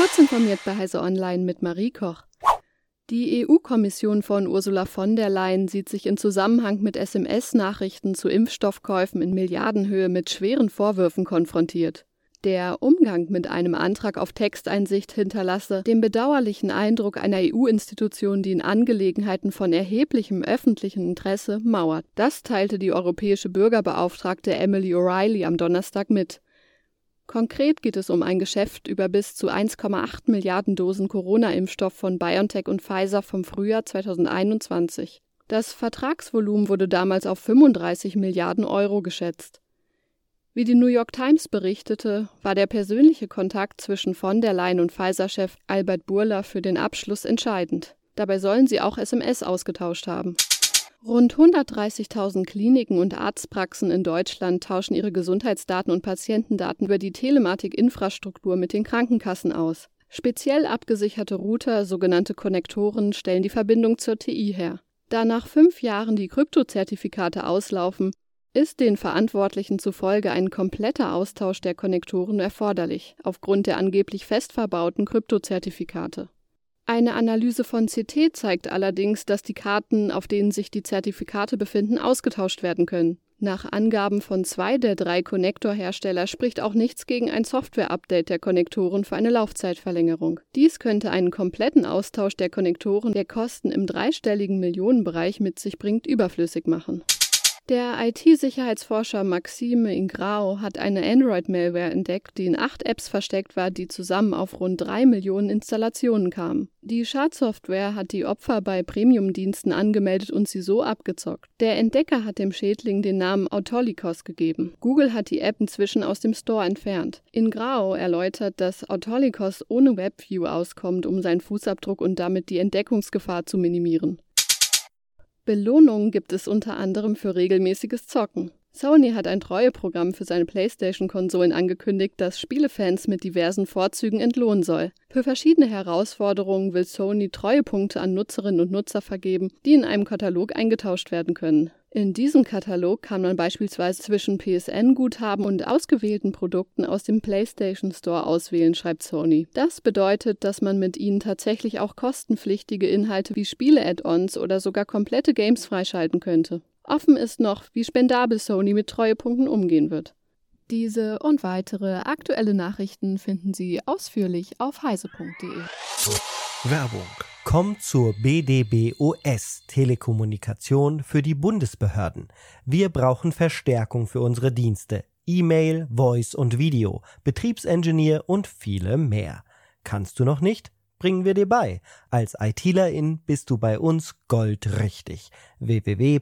Kurz informiert bei Heise Online mit Marie Koch. Die EU-Kommission von Ursula von der Leyen sieht sich in Zusammenhang mit SMS-Nachrichten zu Impfstoffkäufen in Milliardenhöhe mit schweren Vorwürfen konfrontiert. Der Umgang mit einem Antrag auf Texteinsicht hinterlasse den bedauerlichen Eindruck einer EU-Institution, die in Angelegenheiten von erheblichem öffentlichen Interesse mauert. Das teilte die europäische Bürgerbeauftragte Emily O'Reilly am Donnerstag mit. Konkret geht es um ein Geschäft über bis zu 1,8 Milliarden Dosen Corona-Impfstoff von BioNTech und Pfizer vom Frühjahr 2021. Das Vertragsvolumen wurde damals auf 35 Milliarden Euro geschätzt. Wie die New York Times berichtete, war der persönliche Kontakt zwischen von der Leyen und Pfizer-Chef Albert Burla für den Abschluss entscheidend. Dabei sollen sie auch SMS ausgetauscht haben. Rund 130.000 Kliniken und Arztpraxen in Deutschland tauschen ihre Gesundheitsdaten und Patientendaten über die Telematik-Infrastruktur mit den Krankenkassen aus. Speziell abgesicherte Router, sogenannte Konnektoren, stellen die Verbindung zur TI her. Da nach fünf Jahren die Kryptozertifikate auslaufen, ist den Verantwortlichen zufolge ein kompletter Austausch der Konnektoren erforderlich, aufgrund der angeblich fest verbauten Kryptozertifikate. Eine Analyse von CT zeigt allerdings, dass die Karten, auf denen sich die Zertifikate befinden, ausgetauscht werden können. Nach Angaben von zwei der drei Konnektorhersteller spricht auch nichts gegen ein Software-Update der Konnektoren für eine Laufzeitverlängerung. Dies könnte einen kompletten Austausch der Konnektoren, der Kosten im dreistelligen Millionenbereich mit sich bringt, überflüssig machen. Der IT-Sicherheitsforscher Maxime Ingrao hat eine Android-Malware entdeckt, die in acht Apps versteckt war, die zusammen auf rund drei Millionen Installationen kamen. Die Schadsoftware hat die Opfer bei Premium-Diensten angemeldet und sie so abgezockt. Der Entdecker hat dem Schädling den Namen Autolikos gegeben. Google hat die App inzwischen aus dem Store entfernt. Ingrao erläutert, dass Autolikos ohne WebView auskommt, um seinen Fußabdruck und damit die Entdeckungsgefahr zu minimieren. Belohnungen gibt es unter anderem für regelmäßiges Zocken. Sony hat ein Treueprogramm für seine PlayStation-Konsolen angekündigt, das Spielefans mit diversen Vorzügen entlohnen soll. Für verschiedene Herausforderungen will Sony Treuepunkte an Nutzerinnen und Nutzer vergeben, die in einem Katalog eingetauscht werden können. In diesem Katalog kann man beispielsweise zwischen PSN-Guthaben und ausgewählten Produkten aus dem PlayStation Store auswählen, schreibt Sony. Das bedeutet, dass man mit ihnen tatsächlich auch kostenpflichtige Inhalte wie Spiele-Add-ons oder sogar komplette Games freischalten könnte. Offen ist noch, wie spendabel Sony mit Treuepunkten umgehen wird. Diese und weitere aktuelle Nachrichten finden Sie ausführlich auf heise.de. Werbung Kommt zur BDBOS Telekommunikation für die Bundesbehörden. Wir brauchen Verstärkung für unsere Dienste. E-Mail, Voice und Video, Betriebsengineer und viele mehr. Kannst du noch nicht? Bringen wir dir bei. Als ITlerin bist du bei uns goldrichtig. www.bdbos.de